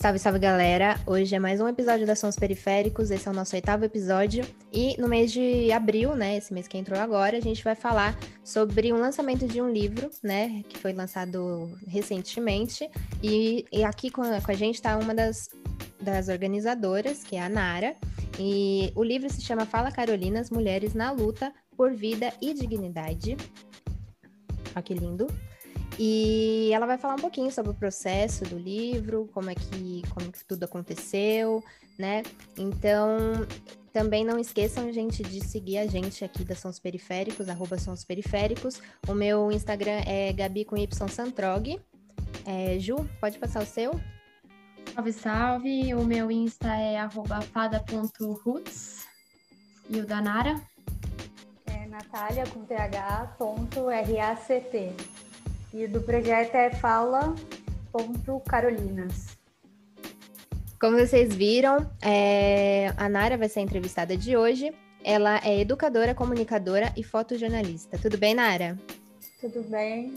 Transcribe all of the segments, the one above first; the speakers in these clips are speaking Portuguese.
Salve, salve galera! Hoje é mais um episódio da Sons Periféricos, esse é o nosso oitavo episódio. E no mês de abril, né, esse mês que entrou agora, a gente vai falar sobre um lançamento de um livro, né, que foi lançado recentemente. E, e aqui com a, com a gente está uma das, das organizadoras, que é a Nara. E o livro se chama Fala Carolinas, Mulheres na Luta por Vida e Dignidade. Olha que lindo. E ela vai falar um pouquinho sobre o processo do livro, como é que, como que tudo aconteceu, né? Então, também não esqueçam, gente, de seguir a gente aqui da Sons Periféricos, arroba Sons Periféricos. O meu Instagram é Gabi com Y Santrog. É, Ju, pode passar o seu? Salve, salve! O meu Insta é arroba fada.roots. E o da Nara? É Natália com th.ract. E do projeto é Fala.carolinas. Como vocês viram, é... a Nara vai ser a entrevistada de hoje. Ela é educadora, comunicadora e fotojornalista. Tudo bem, Nara? Tudo bem.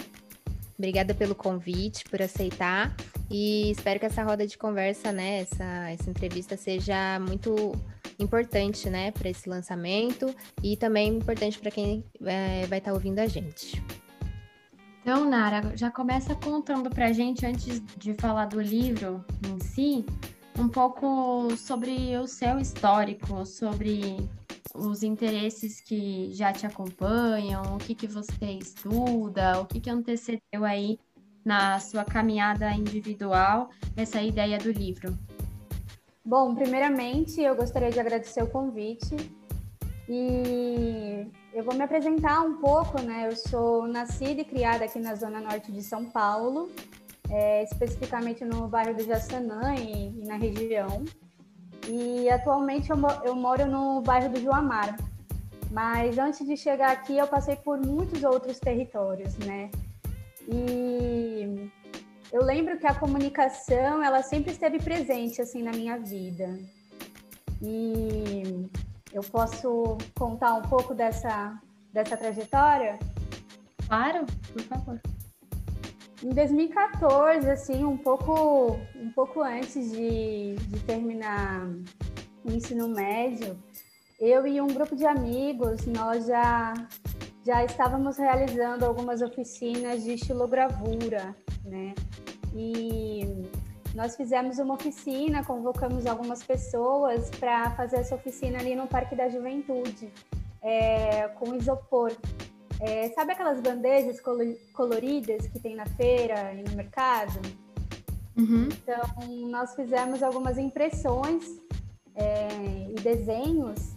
Obrigada pelo convite, por aceitar. E espero que essa roda de conversa, né, essa, essa entrevista seja muito importante, né, para esse lançamento e também importante para quem é, vai estar tá ouvindo a gente. Então, Nara, já começa contando para a gente, antes de falar do livro em si, um pouco sobre o seu histórico, sobre os interesses que já te acompanham, o que, que você estuda, o que, que antecedeu aí na sua caminhada individual essa ideia do livro. Bom, primeiramente eu gostaria de agradecer o convite e eu vou me apresentar um pouco, né? Eu sou nascida e criada aqui na zona norte de São Paulo, é, especificamente no bairro do Jaçanã e, e, na região. E atualmente eu, eu moro no bairro do Joamar. Mas antes de chegar aqui, eu passei por muitos outros territórios, né? E eu lembro que a comunicação, ela sempre esteve presente assim na minha vida. E eu posso contar um pouco dessa, dessa trajetória? Claro, por favor. Em 2014, assim, um pouco, um pouco antes de, de terminar o ensino médio, eu e um grupo de amigos, nós já, já estávamos realizando algumas oficinas de estilogravura, né? E nós fizemos uma oficina, convocamos algumas pessoas para fazer essa oficina ali no Parque da Juventude, é, com isopor. É, sabe aquelas bandejas coloridas que tem na feira e no mercado? Uhum. Então, nós fizemos algumas impressões é, e desenhos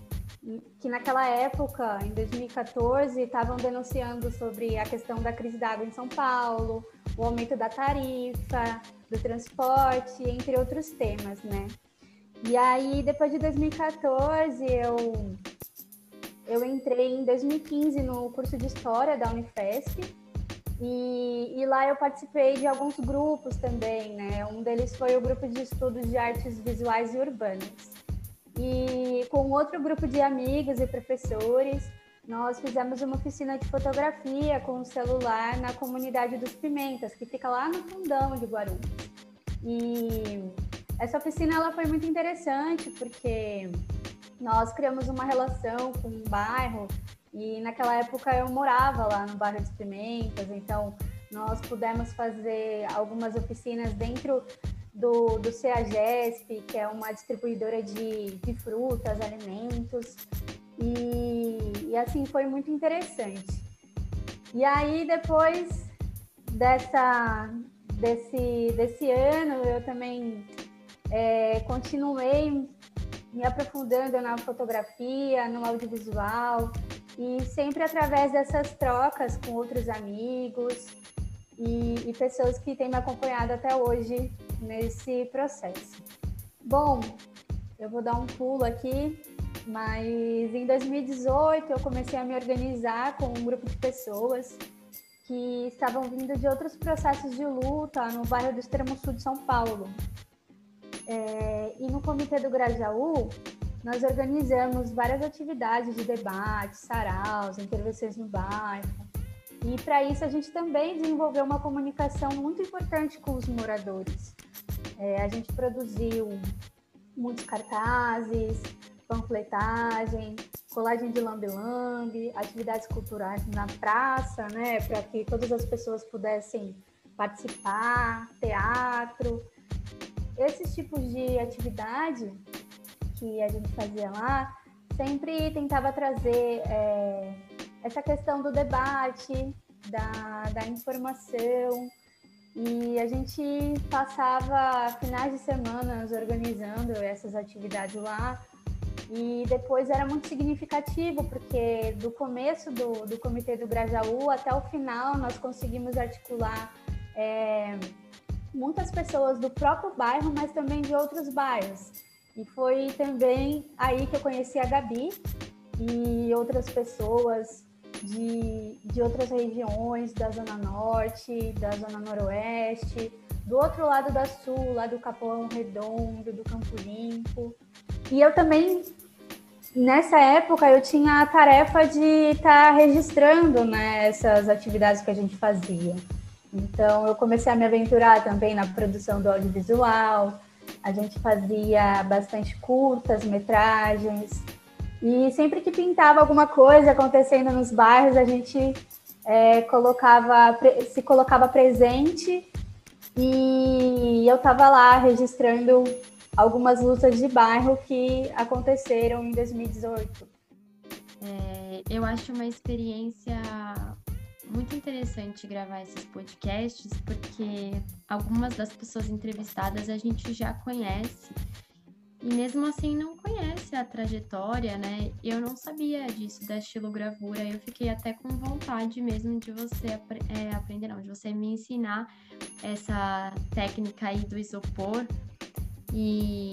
que naquela época, em 2014, estavam denunciando sobre a questão da crise d'água em São Paulo, o aumento da tarifa, do transporte, entre outros temas, né? E aí, depois de 2014, eu, eu entrei em 2015 no curso de História da Unifesp, e, e, lá eu participei de alguns grupos também, né? Um deles foi o grupo de estudos de artes visuais e urbanas. E com outro grupo de amigos e professores, nós fizemos uma oficina de fotografia com o celular na comunidade dos Pimentas, que fica lá no fundão de Guarulhos. E essa oficina ela foi muito interessante porque nós criamos uma relação com o bairro e naquela época eu morava lá no bairro dos Pimentas, então nós pudemos fazer algumas oficinas dentro do, do CEAGESP, que é uma distribuidora de, de frutas, alimentos, e, e assim foi muito interessante. E aí depois dessa desse desse ano eu também é, continuei me aprofundando na fotografia, no audiovisual e sempre através dessas trocas com outros amigos e, e pessoas que têm me acompanhado até hoje nesse processo. Bom, eu vou dar um pulo aqui mas em 2018 eu comecei a me organizar com um grupo de pessoas que estavam vindo de outros processos de luta no bairro do extremo sul de São Paulo. É, e no Comitê do Grajaú, nós organizamos várias atividades de debate, saraus, intervenções no bairro. E para isso a gente também desenvolveu uma comunicação muito importante com os moradores. É, a gente produziu muitos cartazes, panfletagem, colagem de lambe-lambe, atividades culturais na praça, né, para que todas as pessoas pudessem participar, teatro. Esses tipos de atividade que a gente fazia lá sempre tentava trazer é, essa questão do debate, da, da informação, e a gente passava finais de semana organizando essas atividades lá. E depois era muito significativo, porque do começo do, do Comitê do Grajaú até o final nós conseguimos articular é, muitas pessoas do próprio bairro, mas também de outros bairros. E foi também aí que eu conheci a Gabi e outras pessoas de, de outras regiões da Zona Norte, da Zona Noroeste, do outro lado da Sul, lá do Capão Redondo, do Campo Limpo. E eu também, nessa época, eu tinha a tarefa de estar tá registrando né, essas atividades que a gente fazia. Então, eu comecei a me aventurar também na produção do audiovisual. A gente fazia bastante curtas, metragens, e sempre que pintava alguma coisa acontecendo nos bairros, a gente é, colocava, se colocava presente e eu estava lá registrando algumas lutas de bairro que aconteceram em 2018. É, eu acho uma experiência muito interessante gravar esses podcasts, porque algumas das pessoas entrevistadas a gente já conhece e mesmo assim não conhece a trajetória, né? Eu não sabia disso da estilogravura. Eu fiquei até com vontade mesmo de você é, aprender, não, de você me ensinar essa técnica aí do isopor e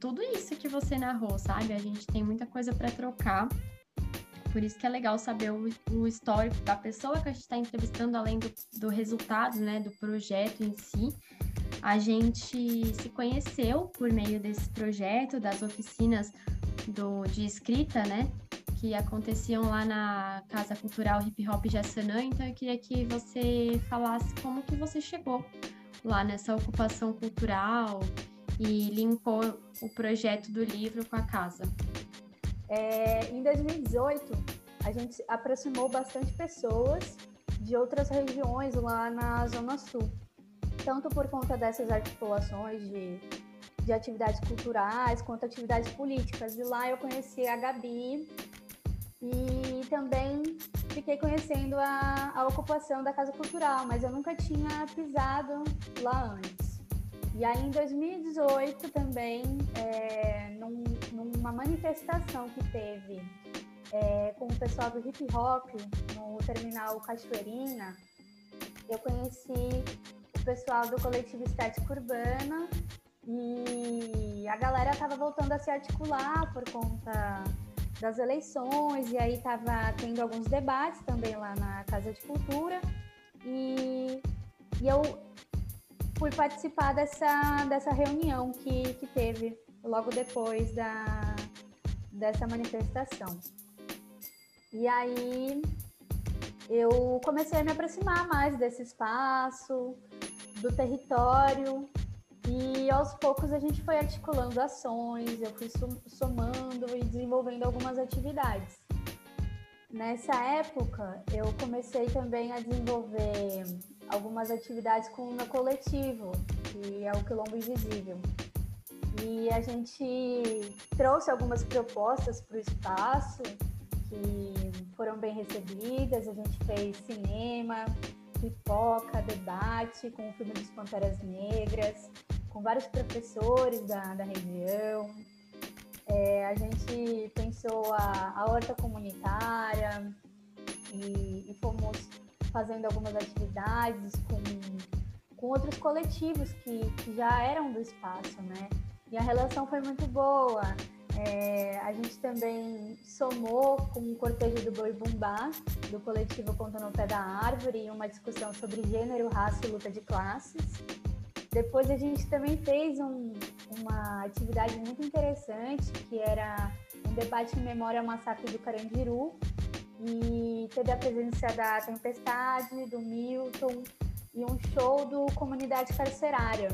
tudo isso que você narrou, sabe? A gente tem muita coisa para trocar. Por isso que é legal saber o, o histórico da pessoa que a gente está entrevistando, além do, do resultado, né, do projeto em si a gente se conheceu por meio desse projeto, das oficinas do, de escrita, né? Que aconteciam lá na Casa Cultural Hip Hop Jassanã. Então eu queria que você falasse como que você chegou lá nessa ocupação cultural e linkou o projeto do livro com a casa. É, em 2018, a gente aproximou bastante pessoas de outras regiões lá na Zona Sul tanto por conta dessas articulações de, de atividades culturais quanto atividades políticas. E lá eu conheci a Gabi e também fiquei conhecendo a, a ocupação da Casa Cultural, mas eu nunca tinha pisado lá antes. E aí em 2018 também, é, num, numa manifestação que teve é, com o pessoal do hip hop no terminal Cachoeirina, eu conheci pessoal do coletivo Estética Urbana e a galera estava voltando a se articular por conta das eleições e aí estava tendo alguns debates também lá na Casa de Cultura. E, e eu fui participar dessa, dessa reunião que, que teve logo depois da, dessa manifestação. E aí eu comecei a me aproximar mais desse espaço, do território e aos poucos a gente foi articulando ações, eu fui somando e desenvolvendo algumas atividades. Nessa época, eu comecei também a desenvolver algumas atividades com o meu coletivo, que é o Quilombo Invisível. E a gente trouxe algumas propostas para o espaço que foram bem recebidas. A gente fez cinema, pipoca, debate com o filme dos Panteras Negras, com vários professores da, da região. É, a gente pensou a, a horta comunitária e, e, fomos fazendo algumas atividades com, com outros coletivos que, que já eram do espaço, né? E a relação foi muito boa. É, a gente também somou com o cortejo do Boi Bumbá, do coletivo Ponta no Pé da Árvore, uma discussão sobre gênero, raça e luta de classes. Depois a gente também fez um, uma atividade muito interessante, que era um debate em memória ao massacre do Carandiru, e teve a presença da Tempestade, do Milton, e um show do Comunidade Carcerária.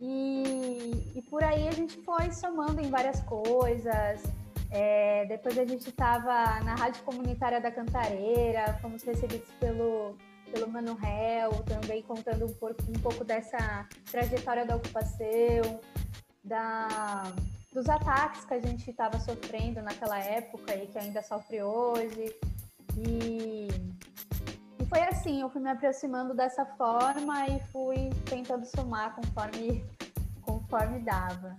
E, e por aí a gente foi somando em várias coisas. É, depois a gente estava na Rádio Comunitária da Cantareira, fomos recebidos pelo, pelo Mano também contando um pouco, um pouco dessa trajetória da ocupação, da, dos ataques que a gente estava sofrendo naquela época e que ainda sofre hoje. E, e foi assim, eu fui me aproximando dessa forma e fui tentando somar conforme, conforme dava.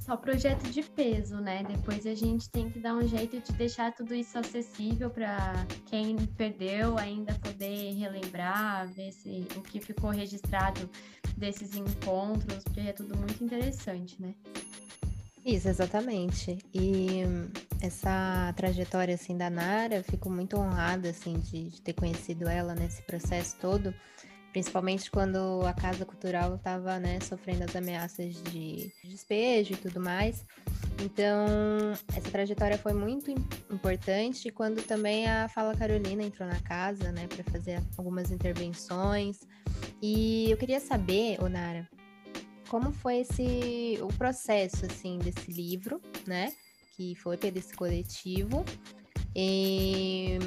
Só projeto de peso, né? Depois a gente tem que dar um jeito de deixar tudo isso acessível para quem perdeu ainda poder relembrar, ver se o que ficou registrado desses encontros, porque é tudo muito interessante, né? Isso, exatamente. E essa trajetória assim da Nara, fico muito honrada assim de, de ter conhecido ela nesse processo todo, principalmente quando a Casa Cultural estava né, sofrendo as ameaças de despejo e tudo mais. Então, essa trajetória foi muito importante quando também a Fala Carolina entrou na casa, né, para fazer algumas intervenções. E eu queria saber, Onara, como foi esse o processo assim desse livro, né? Que foi pelo esse coletivo. E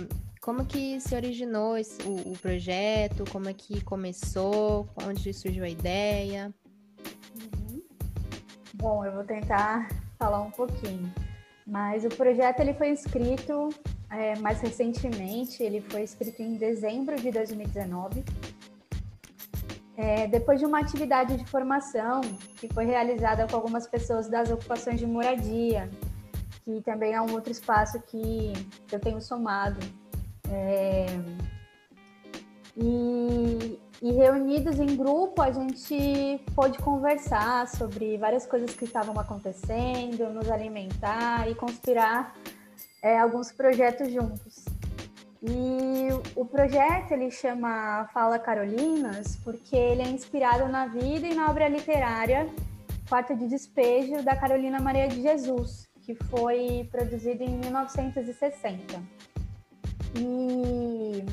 como que se originou esse, o, o, projeto? Como é que começou? Onde surgiu a ideia? Uhum. Bom, eu vou tentar falar um pouquinho. Mas o projeto ele foi escrito é, mais recentemente. Ele foi escrito em dezembro de 2019 é, depois de uma atividade de formação que foi realizada com algumas pessoas das ocupações de moradia, que também é um outro espaço que eu tenho somado. É, e, e, reunidos em grupo, a gente pôde conversar sobre várias coisas que estavam acontecendo, nos alimentar e conspirar é, alguns projetos juntos. E o projeto ele chama Fala Carolinas porque ele é inspirado na vida e na obra literária Quarto de Despejo da Carolina Maria de Jesus, que foi produzido em 1960. E,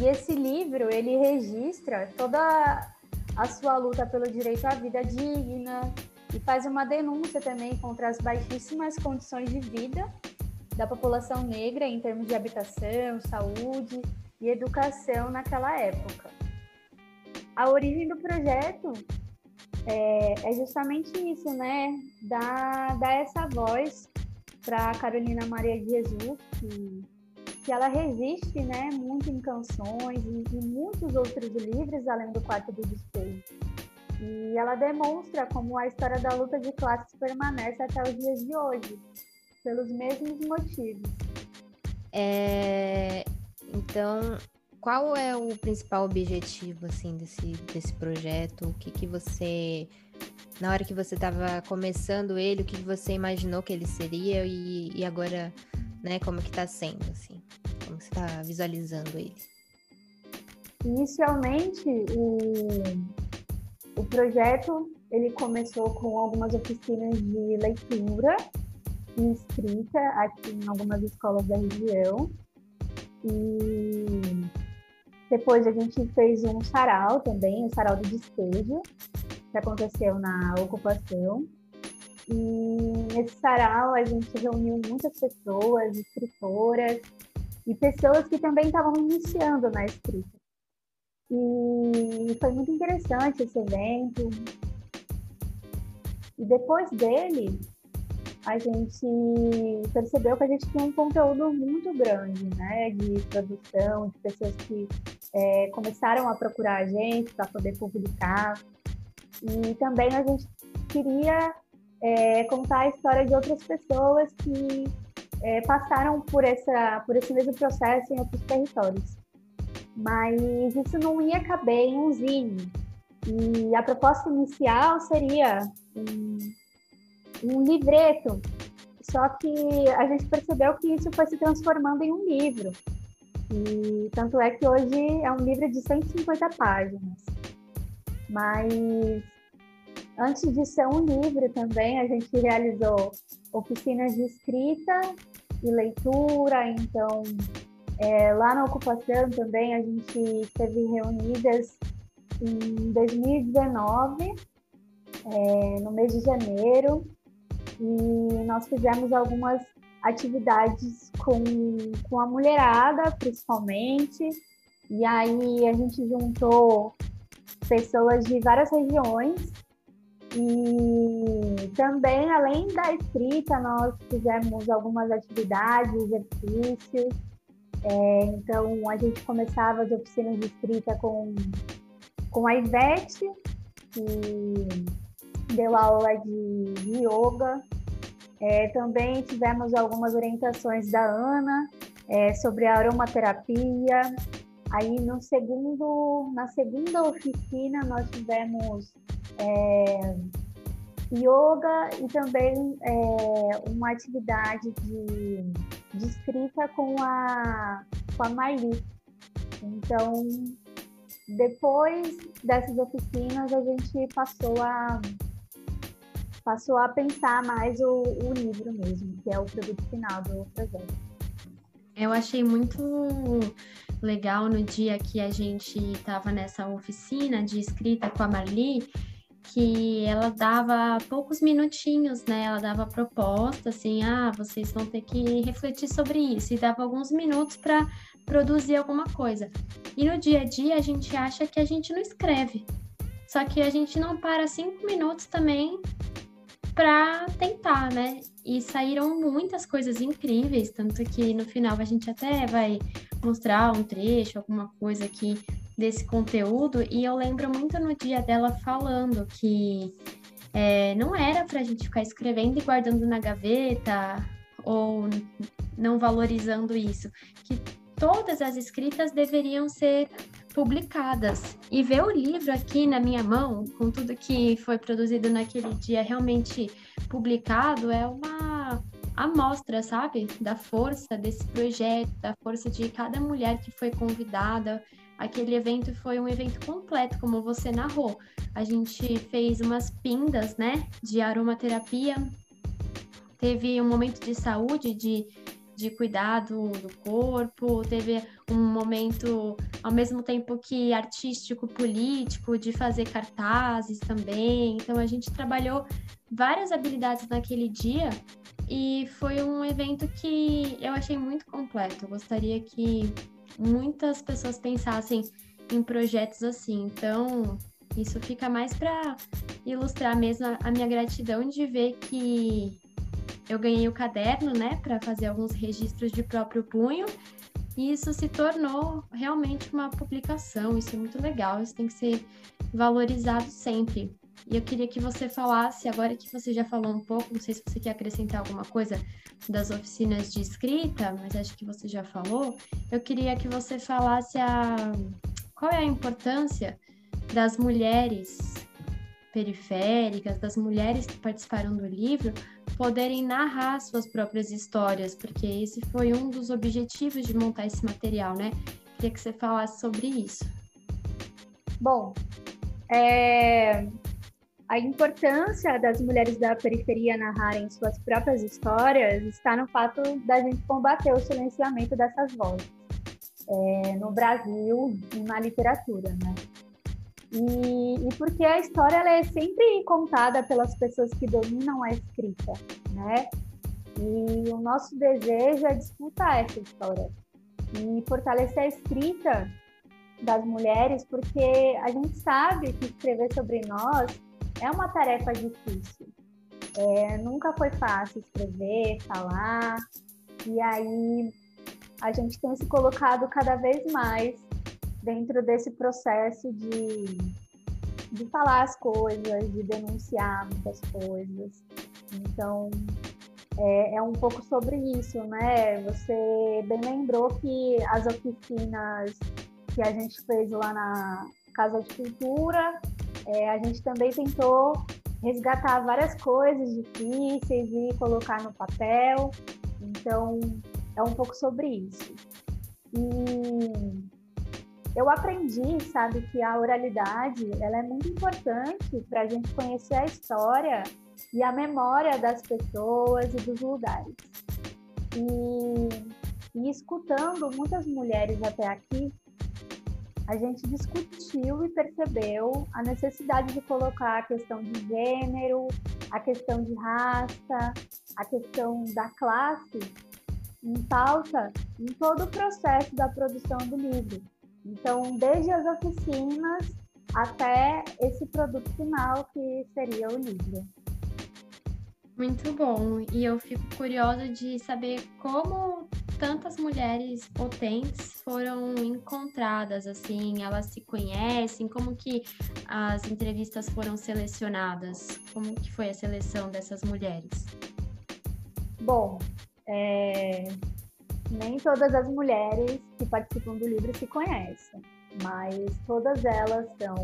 e esse livro ele registra toda a sua luta pelo direito à vida digna e faz uma denúncia também contra as baixíssimas condições de vida da população negra em termos de habitação, saúde e educação naquela época. A origem do projeto é, é justamente isso, né? Dar, essa voz para Carolina Maria de Jesus, que, que ela resiste né, muito em canções e, e muitos outros livros, além do Quarto do Despejo. E ela demonstra como a história da luta de classes permanece até os dias de hoje, pelos mesmos motivos. É, então, qual é o principal objetivo assim desse, desse projeto? O que, que você na hora que você estava começando ele, o que você imaginou que ele seria e, e agora, né, como que está sendo, assim? Como você está visualizando ele? Inicialmente, o, o projeto, ele começou com algumas oficinas de leitura inscrita aqui em algumas escolas da região. E depois a gente fez um sarau também, um sarau de despejo, que aconteceu na ocupação. E nesse sarau a gente reuniu muitas pessoas, escritoras e pessoas que também estavam iniciando na escrita. E foi muito interessante esse evento. E depois dele, a gente percebeu que a gente tinha um conteúdo muito grande, né, de produção, de pessoas que é, começaram a procurar a gente para poder publicar. E também a gente queria é, contar a história de outras pessoas que é, passaram por, essa, por esse mesmo processo em outros territórios. Mas isso não ia caber em um zine. E a proposta inicial seria um, um livreto. Só que a gente percebeu que isso foi se transformando em um livro. E tanto é que hoje é um livro de 150 páginas. Mas antes de ser um livro também, a gente realizou oficinas de escrita e leitura. Então, é, lá na ocupação também a gente esteve reunidas em 2019 é, no mês de janeiro e nós fizemos algumas atividades com, com a mulherada, principalmente. E aí a gente juntou pessoas de várias regiões e também, além da escrita, nós fizemos algumas atividades, exercícios. É, então, a gente começava as oficinas de escrita com, com a Ivete, que deu aula de, yoga. É, também tivemos algumas orientações da Ana é, sobre a aromaterapia. Aí, no segundo, na segunda oficina, nós tivemos é, yoga e também é, uma atividade de, de escrita com a, com a Marli. Então, depois dessas oficinas, a gente passou a passou a pensar mais o, o livro mesmo, que é o produto final do projeto. Eu achei muito legal no dia que a gente estava nessa oficina de escrita com a Marli, que ela dava poucos minutinhos, né? Ela dava proposta, assim, ah, vocês vão ter que refletir sobre isso, e dava alguns minutos para produzir alguma coisa. E no dia a dia a gente acha que a gente não escreve, só que a gente não para cinco minutos também para tentar, né? E saíram muitas coisas incríveis, tanto que no final a gente até vai mostrar um trecho, alguma coisa aqui desse conteúdo, e eu lembro muito no dia dela falando que é, não era para a gente ficar escrevendo e guardando na gaveta ou não valorizando isso, que todas as escritas deveriam ser publicadas. E ver o livro aqui na minha mão, com tudo que foi produzido naquele dia realmente publicado, é uma amostra, sabe? Da força desse projeto, da força de cada mulher que foi convidada, aquele evento foi um evento completo, como você narrou. A gente fez umas pindas, né, de aromaterapia, teve um momento de saúde, de, de cuidado do corpo, teve um momento, ao mesmo tempo que artístico, político, de fazer cartazes também. Então, a gente trabalhou várias habilidades naquele dia e foi um evento que eu achei muito completo. Eu gostaria que muitas pessoas pensassem em projetos assim. Então, isso fica mais para ilustrar mesmo a minha gratidão de ver que eu ganhei o caderno, né, para fazer alguns registros de próprio punho. E isso se tornou realmente uma publicação. Isso é muito legal, isso tem que ser valorizado sempre. E eu queria que você falasse, agora que você já falou um pouco, não sei se você quer acrescentar alguma coisa das oficinas de escrita, mas acho que você já falou. Eu queria que você falasse a qual é a importância das mulheres periféricas, das mulheres que participaram do livro, poderem narrar suas próprias histórias, porque esse foi um dos objetivos de montar esse material, né? Queria que você falasse sobre isso. Bom, é, a importância das mulheres da periferia narrarem suas próprias histórias está no fato da gente combater o silenciamento dessas vozes é, no Brasil e na literatura, né? E, e porque a história é sempre contada pelas pessoas que dominam a escrita, né? E o nosso desejo é disputar essa história e fortalecer a escrita das mulheres, porque a gente sabe que escrever sobre nós é uma tarefa difícil. É, nunca foi fácil escrever, falar, e aí a gente tem se colocado cada vez mais dentro desse processo de, de falar as coisas, de denunciar muitas coisas. Então, é, é, um pouco sobre isso, né? Você bem lembrou que as oficinas que a gente fez lá na Casa de Cultura é, a gente também tentou resgatar várias coisas difíceis e colocar no papel. Então, é um pouco sobre isso. E eu aprendi, sabe, que a oralidade ela é muito importante para a gente conhecer a história e a memória das pessoas e dos lugares. E, e escutando muitas mulheres até aqui, a gente discutiu e percebeu a necessidade de colocar a questão de gênero, a questão de raça, a questão da classe em pauta em todo o processo da produção do livro. Então, desde as oficinas até esse produto final que seria o livro. Muito bom. E eu fico curiosa de saber como tantas mulheres potentes foram encontradas, assim, elas se conhecem, como que as entrevistas foram selecionadas, como que foi a seleção dessas mulheres? Bom, é... nem todas as mulheres que participam do livro se conhecem, mas todas elas são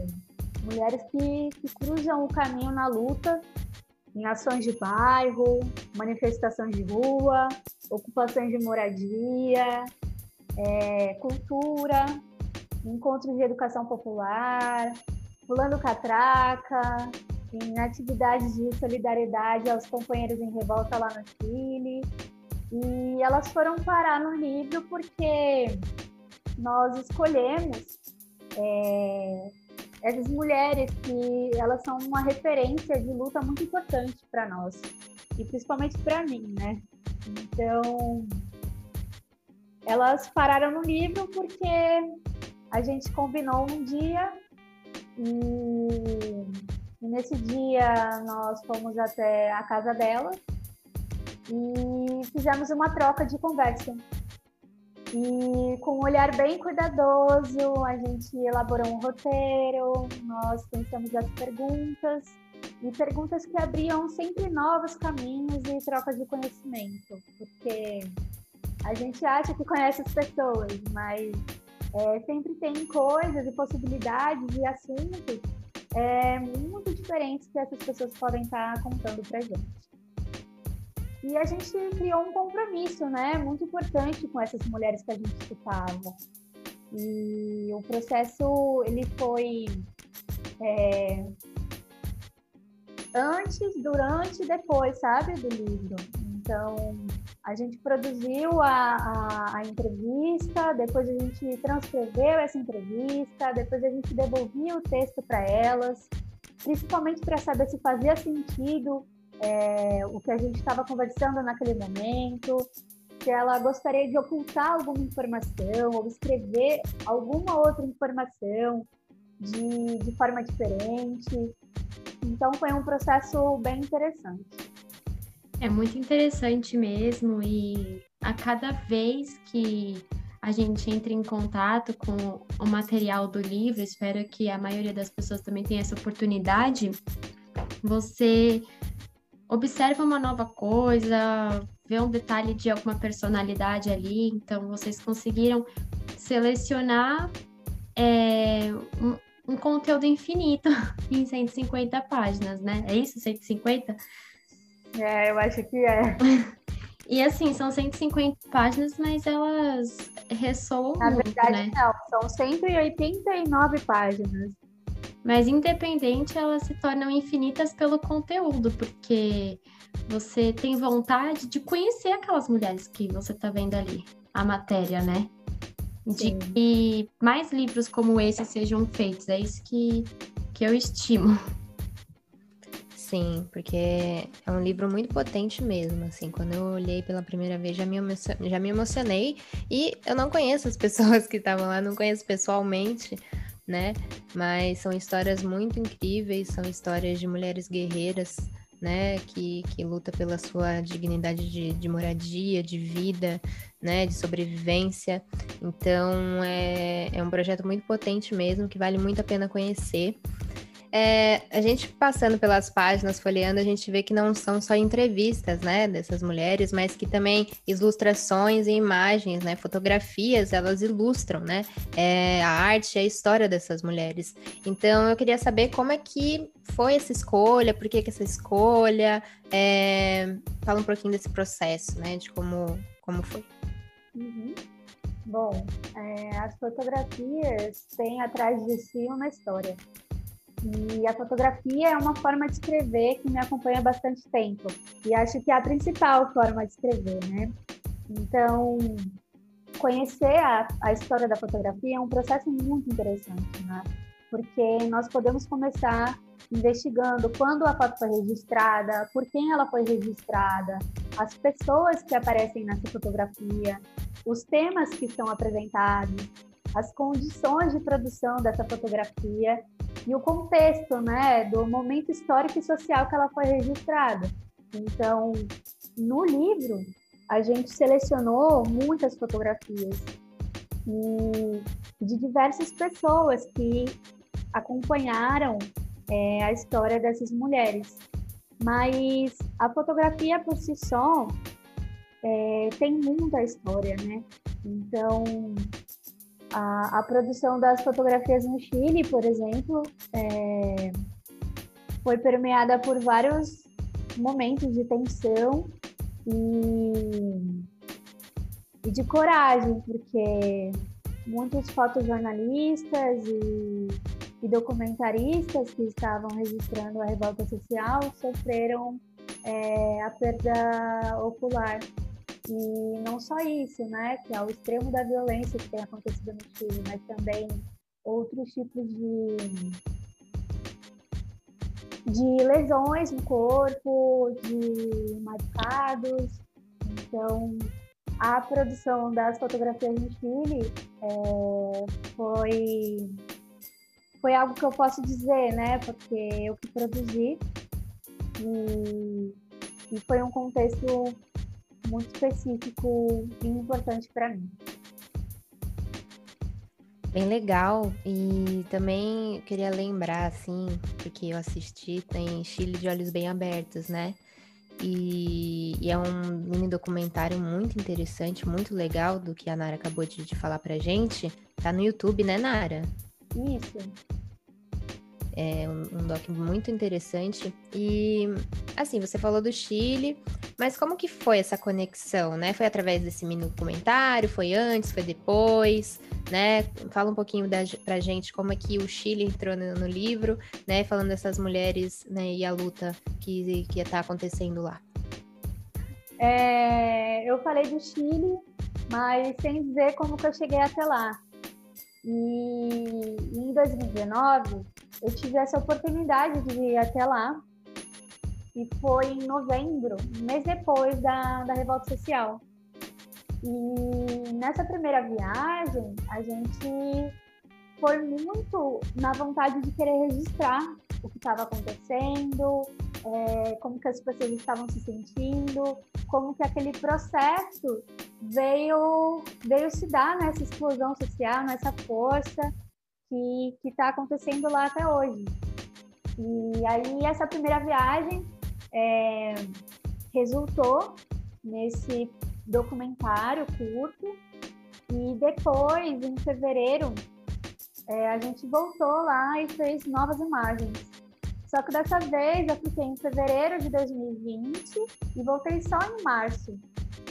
mulheres que, que cruzam o caminho na luta em ações de bairro, manifestações de rua, ocupações de moradia, é, cultura, encontros de educação popular, pulando catraca, em atividades de solidariedade aos companheiros em revolta lá no Chile. E elas foram parar no livro porque nós escolhemos é, essas mulheres que elas são uma referência de luta muito importante para nós e principalmente para mim, né? Então, elas pararam no livro porque a gente combinou um dia e, e nesse dia nós fomos até a casa delas e fizemos uma troca de conversa e com um olhar bem cuidadoso, a gente elaborou um roteiro, nós pensamos as perguntas, e perguntas que abriam sempre novos caminhos e troca de conhecimento, porque a gente acha que conhece as pessoas, mas é, sempre tem coisas e possibilidades e assuntos é, muito diferentes que essas pessoas podem estar contando para gente. E a gente criou um compromisso, né, muito importante com essas mulheres que a gente escutava. E o processo, ele foi é, antes, durante e depois, sabe, do livro. Então, a gente produziu a, a, a, entrevista, depois a gente transcreveu essa entrevista, depois a gente devolvia o texto para elas, principalmente para saber se fazia sentido é, o que a gente estava conversando naquele momento, se ela gostaria de ocultar alguma informação ou escrever alguma outra informação de, de forma diferente. Então, foi um processo bem interessante. É muito interessante mesmo, e a cada vez que a gente entra em contato com o material do livro, espero que a maioria das pessoas também tenha essa oportunidade, você observa uma nova coisa, vê um detalhe de alguma personalidade ali. Então, vocês conseguiram selecionar é, um, um, conteúdo infinito em 150 páginas, né? É isso, 150? É, eu acho que é. E assim, são 150 páginas, mas elas ressoam Na muito, verdade, né? não, são 189 páginas. Mas independente, elas se tornam infinitas pelo conteúdo, porque você tem vontade de conhecer aquelas mulheres que você está vendo ali, a matéria, né? De Sim. que mais livros como esse sejam feitos. É isso que, que eu estimo. Sim, porque é um livro muito potente mesmo, assim, quando eu olhei pela primeira vez já me, já me emocionei e eu não conheço as pessoas que estavam lá, não conheço pessoalmente, né? Mas são histórias muito incríveis, são histórias de mulheres guerreiras, né? Que, que luta pela sua dignidade de, de moradia, de vida, né? De sobrevivência. Então é, é um projeto muito potente mesmo, que vale muito a pena conhecer. É, a gente passando pelas páginas, folheando, a gente vê que não são só entrevistas, né, dessas mulheres, mas que também ilustrações e imagens, né, fotografias, elas ilustram, né, é, a arte, a história dessas mulheres. Então, eu queria saber como é que foi essa escolha, por que, que essa escolha, é, fala um pouquinho desse processo, né, de como, como foi. Uhum. Bom, é, as fotografias têm atrás de si uma história. E a fotografia é uma forma de escrever que me acompanha há bastante tempo. E acho que é a principal forma de escrever, né? Então, conhecer a, a história da fotografia é um processo muito interessante, né? Porque nós podemos começar investigando quando a foto foi registrada, por quem ela foi registrada, as pessoas que aparecem nessa fotografia, os temas que são apresentados, as condições de produção dessa fotografia e o contexto, né, do momento histórico e social que ela foi registrada. Então, no livro, a gente selecionou muitas fotografias e de diversas pessoas que acompanharam é, a história dessas mulheres. Mas a fotografia por si só é, tem muita história, né? Então, a, a, produção das fotografias no Chile, por exemplo, é, foi permeada por vários momentos de tensão e, e de coragem, porque muitos fotojornalistas e, e documentaristas que estavam registrando a revolta social sofreram é, a perda ocular. E não só isso, né, que é o extremo da violência que tem acontecido no Chile, mas também outros tipos de, de lesões no corpo, de machucados. Então, a produção das fotografias no Chile é, foi foi algo que eu posso dizer, né? Porque eu que produzi e, e foi um contexto muito específico e importante para mim. Bem legal. E também queria lembrar, assim, porque eu assisti, tem Chile de Olhos Bem Abertos, né? E, e, é um mini documentário muito interessante, muito legal do que a Nara acabou de, de falar pra gente. Tá no YouTube, né, Nara? Isso. É um, um doc muito interessante. E, assim, você falou do Chile, mas como que foi essa conexão, né? Foi através desse mini documentário? Foi antes? Foi depois? Né? Fala um pouquinho da, pra gente como é que o Chile entrou no, no livro, né? Falando dessas mulheres né, e a luta que, que tá acontecendo lá. É, eu falei do Chile, mas sem dizer como que eu cheguei até lá. E em 2019, eu tive essa oportunidade de ir até lá. E foi em novembro, um mês depois da, da revolta social. E nessa primeira viagem, a gente foi muito na vontade de querer registrar o que estava acontecendo, é, como que as pessoas estavam se sentindo, como que aquele processo veio veio se dar nessa explosão social, nessa força que está acontecendo lá até hoje. E aí essa primeira viagem é, resultou nesse documentário curto e depois, em fevereiro, é, a gente voltou lá e fez novas imagens. Só que dessa vez eu fiquei em fevereiro de 2020 e voltei só em março.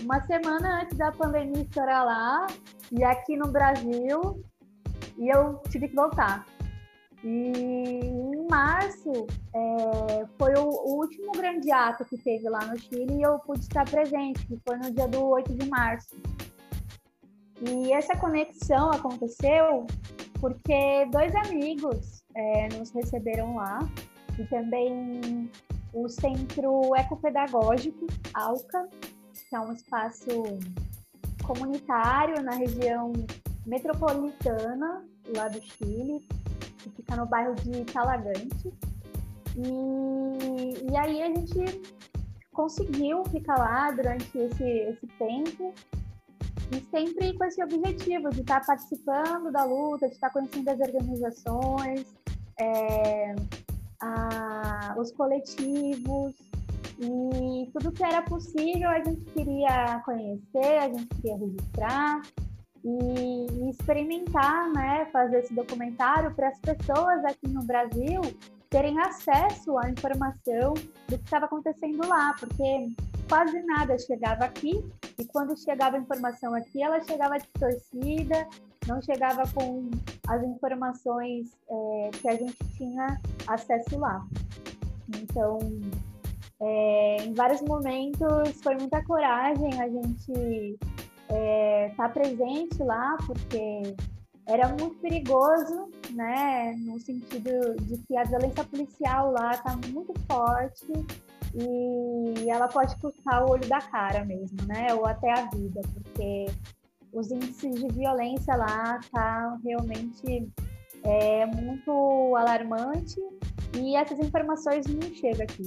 Uma semana antes da pandemia estourar lá, e aqui no Brasil, e eu tive que voltar. E em março é, foi o, último grande ato que teve lá no Chile e eu pude estar presente, que foi no dia do 8 de março. E essa conexão aconteceu porque dois amigos é, nos receberam lá e também o Centro Ecopedagógico ALCA, que é um espaço comunitário na região metropolitana lá do Chile, que fica no bairro de Talagante. E, e aí a gente conseguiu ficar lá durante esse, esse tempo. E sempre com esse objetivo de estar participando da luta, de estar conhecendo as organizações, é, a, os coletivos. E tudo que era possível a gente queria conhecer, a gente queria registrar e, experimentar, né, fazer esse documentário para as pessoas aqui no Brasil terem acesso à informação do que estava acontecendo lá, porque quase nada chegava aqui e quando chegava a informação aqui, ela chegava distorcida, não chegava com as informações é, que a gente tinha acesso lá. Então, é, em vários momentos foi muita coragem a gente estar presente lá, porque era muito perigoso, né, no sentido de que a violência policial lá está muito forte e ela pode custar o olho da cara mesmo, né, ou até a vida, porque os índices de violência lá tá realmente é, muito alarmante e essas informações não chegam aqui.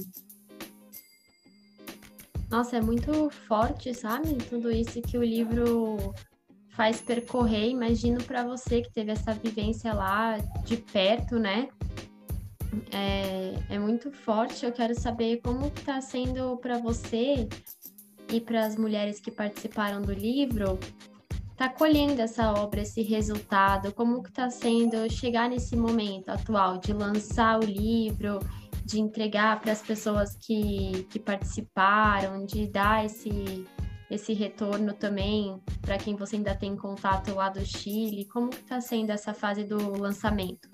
Nossa, é muito forte, sabe? Tudo isso que o livro faz percorrer. Imagino para você que teve essa vivência lá de perto, né? É, é muito forte. Eu quero saber como está sendo para você e para as mulheres que participaram do livro tá colhendo essa obra, esse resultado? Como que está sendo chegar nesse momento atual de lançar o livro, de entregar para as pessoas que, que participaram, de dar esse, esse retorno também para quem você ainda tem contato lá do Chile? Como está sendo essa fase do lançamento?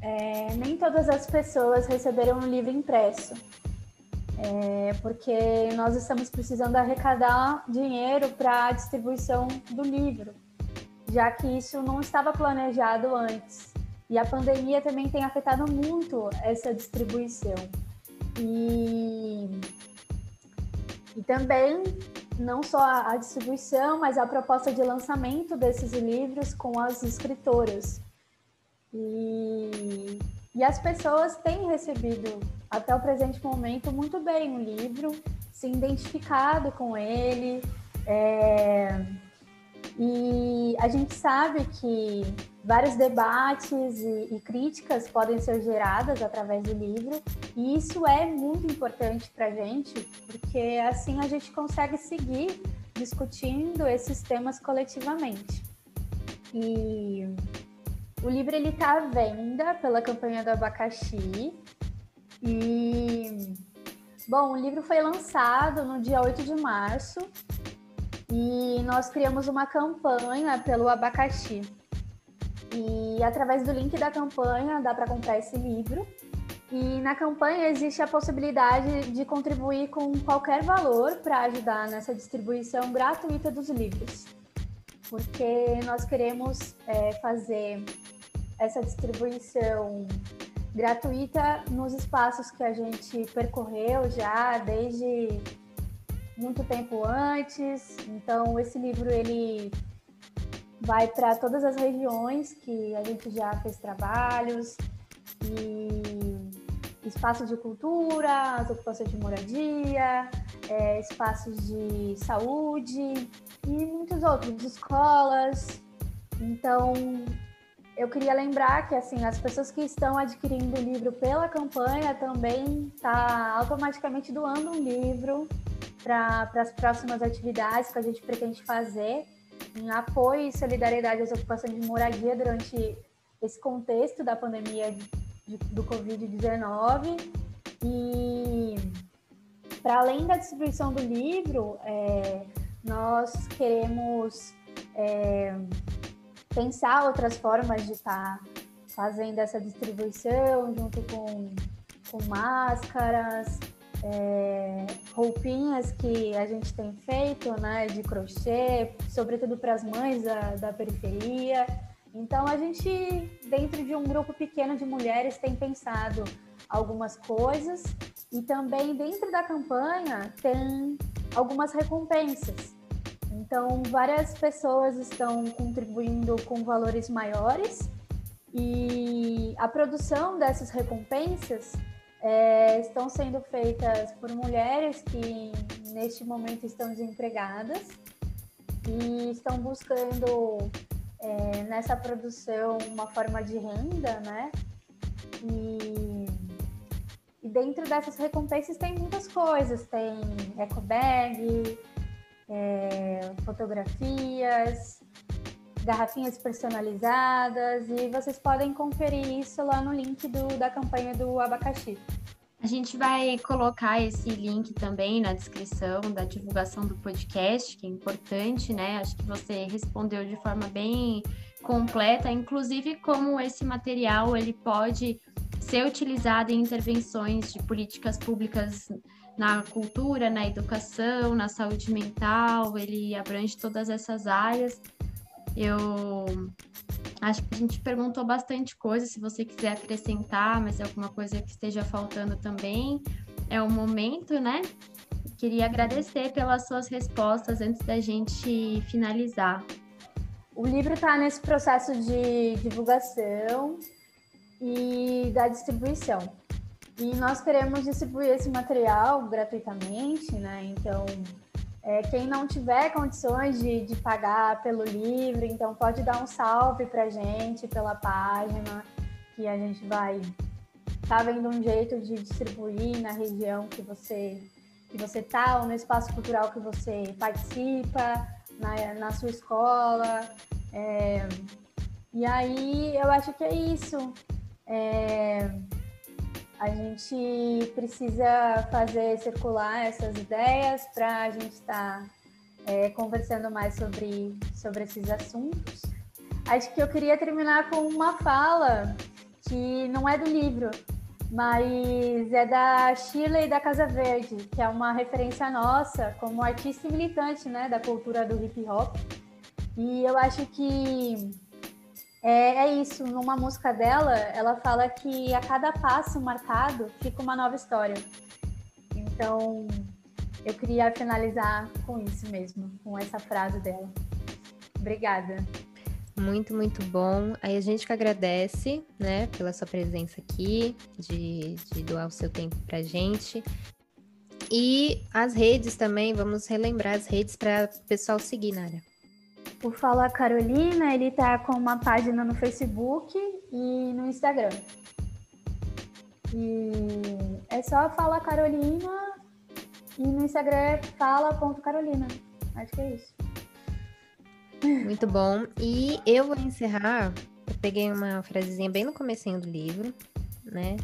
É, nem todas as pessoas receberam o livro impresso é, porque nós estamos precisando arrecadar dinheiro para a distribuição do livro, já que isso não estava planejado antes. E a pandemia também tem afetado muito essa distribuição. E, e também, não só a, distribuição, mas a proposta de lançamento desses livros com as escritoras. E e as pessoas têm recebido, até o presente momento, muito bem o livro, se identificado com ele. É... E a gente sabe que vários debates e, e, críticas podem ser geradas através do livro, e isso é muito importante para a gente, porque assim a gente consegue seguir discutindo esses temas coletivamente. E o livro ele está à venda pela campanha do abacaxi. E bom, o livro foi lançado no dia 8 de março e nós criamos uma campanha pelo abacaxi. E através do link da campanha dá para comprar esse livro. E na campanha existe a possibilidade de contribuir com qualquer valor para ajudar nessa distribuição gratuita dos livros porque nós queremos é, fazer essa distribuição gratuita nos espaços que a gente percorreu já desde muito tempo antes. Então esse livro ele vai para todas as regiões que a gente já fez trabalhos e espaços de cultura, as ocupações de moradia, é, espaços de saúde e muitos outros, escolas. Então, eu queria lembrar que assim as pessoas que estão adquirindo o livro pela campanha também tá automaticamente doando um livro para as próximas atividades que a gente pretende fazer em apoio e solidariedade às ocupações de moradia durante esse contexto da pandemia de, do Covid-19 e para além da distribuição do livro, é, nós queremos é, pensar outras formas de estar tá fazendo essa distribuição junto com, com máscaras, é, roupinhas que a gente tem feito, né, de crochê, sobretudo para as mães da, da periferia. Então a gente, dentro de um grupo pequeno de mulheres, tem pensado algumas coisas e também dentro da campanha tem algumas recompensas. Então, várias pessoas estão contribuindo com valores maiores e a produção dessas recompensas é, estão sendo feitas por mulheres que neste momento estão desempregadas e estão buscando é, nessa produção uma forma de renda, né? E, e dentro dessas recompensas tem muitas coisas, tem eco bag, é, fotografias, garrafinhas personalizadas e vocês podem conferir isso lá no link do, da campanha do abacaxi. A gente vai colocar esse link também na descrição da divulgação do podcast, que é importante, né? Acho que você respondeu de forma bem completa, inclusive como esse material ele pode ser utilizado em intervenções de políticas públicas na cultura, na educação, na saúde mental, ele abrange todas essas áreas. Eu acho que a gente perguntou bastante coisa, se você quiser acrescentar, mas alguma coisa que esteja faltando também, é o momento, né? Queria agradecer pelas suas respostas antes da gente finalizar. O livro está nesse processo de divulgação e da distribuição. E nós queremos distribuir esse material gratuitamente, né? Então, é, quem não tiver condições de, de pagar pelo livro, então pode dar um salve para a gente pela página, que a gente vai tá vendo um jeito de distribuir na região que você que você tá ou no espaço cultural que você participa, na, na sua escola. É, e aí eu acho que é isso. É, a gente precisa fazer circular essas ideias para a gente estar tá, é, conversando mais sobre, sobre esses assuntos. Acho que eu queria terminar com uma fala que não é do livro, mas é da Shirley da Casa Verde, que é uma referência nossa como artista e militante né, da cultura do hip hop. E eu acho que é, é, isso, numa música dela, ela fala que a cada passo marcado fica uma nova história. Então, eu queria finalizar com isso mesmo, com essa frase dela. Obrigada. Muito, muito bom. Aí a gente que agradece, né, pela sua presença aqui, de, de doar o seu tempo pra gente. E as redes também, vamos relembrar as redes para o pessoal seguir, Nara. O Fala Carolina, ele tá com uma página no Facebook e no Instagram. E é só Fala Carolina e no Instagram é fala.carolina. Acho que é isso. Muito bom. E eu vou encerrar. Eu peguei uma frasezinha bem no comecinho do livro, né?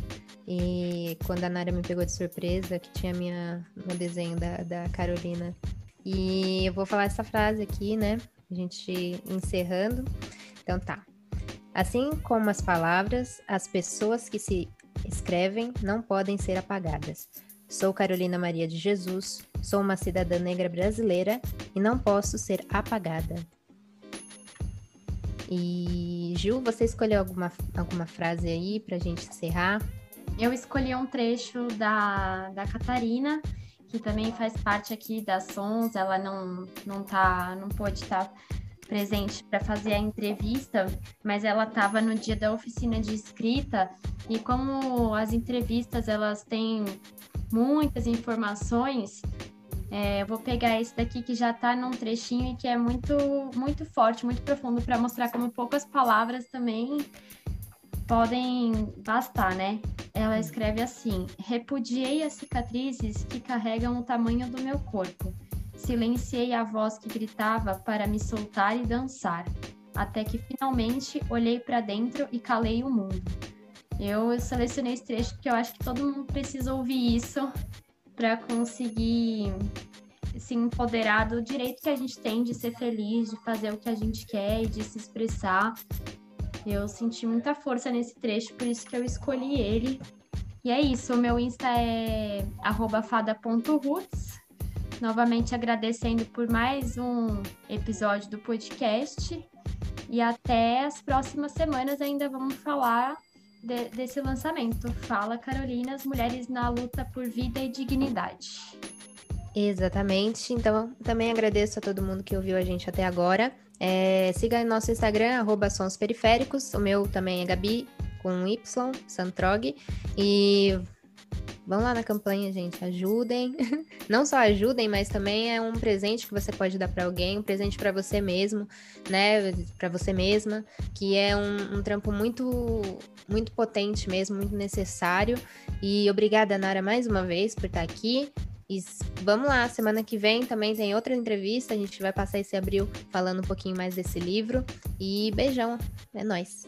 E quando a Nara me pegou de surpresa, que tinha minha, meu desenho da, da Carolina. E eu vou falar essa frase aqui, né? A gente encerrando. Então tá. Assim como as palavras, as pessoas que se escrevem não podem ser apagadas. Sou Carolina Maria de Jesus, sou uma cidadã negra brasileira e não posso ser apagada. E Gil, você escolheu alguma, alguma frase aí para a gente encerrar? Eu escolhi um trecho da, da Catarina, que também faz parte aqui da Sons, ela não, não, tá, não pôde estar tá presente para fazer a entrevista, mas ela estava no dia da oficina de escrita e como as entrevistas elas têm muitas informações, é, eu vou pegar esse daqui que já está num trechinho e que é muito muito forte, muito profundo para mostrar como poucas palavras também podem bastar, né? Ela escreve assim: repudiei as cicatrizes que carregam o tamanho do meu corpo. Silenciei a voz que gritava para me soltar e dançar, até que finalmente olhei para dentro e calei o mundo. Eu selecionei esse trecho porque eu acho que todo mundo precisa ouvir isso para conseguir se empoderar do direito que a gente tem de ser feliz, de fazer o que a gente quer e de se expressar. Eu senti muita força nesse trecho, por isso que eu escolhi ele. E é isso, o meu Insta é fada.roots. Novamente agradecendo por mais um episódio do podcast. E até as próximas semanas ainda vamos falar de, desse lançamento. Fala, Carolina, as mulheres na luta por vida e dignidade. Exatamente. Então, também agradeço a todo mundo que ouviu a gente até agora. É, siga nosso Instagram, arroba. O meu também é Gabi, com Y, Santrog. E vão lá na campanha, gente. Ajudem. Não só ajudem, mas também é um presente que você pode dar para alguém, um presente para você mesmo, né? Para você mesma, que é um, um, trampo muito, muito potente mesmo, muito necessário. E obrigada, Nara, mais uma vez por estar aqui. E vamos lá, semana que vem também tem outra entrevista. A gente vai passar esse abril falando um pouquinho mais desse livro. E beijão, é nóis.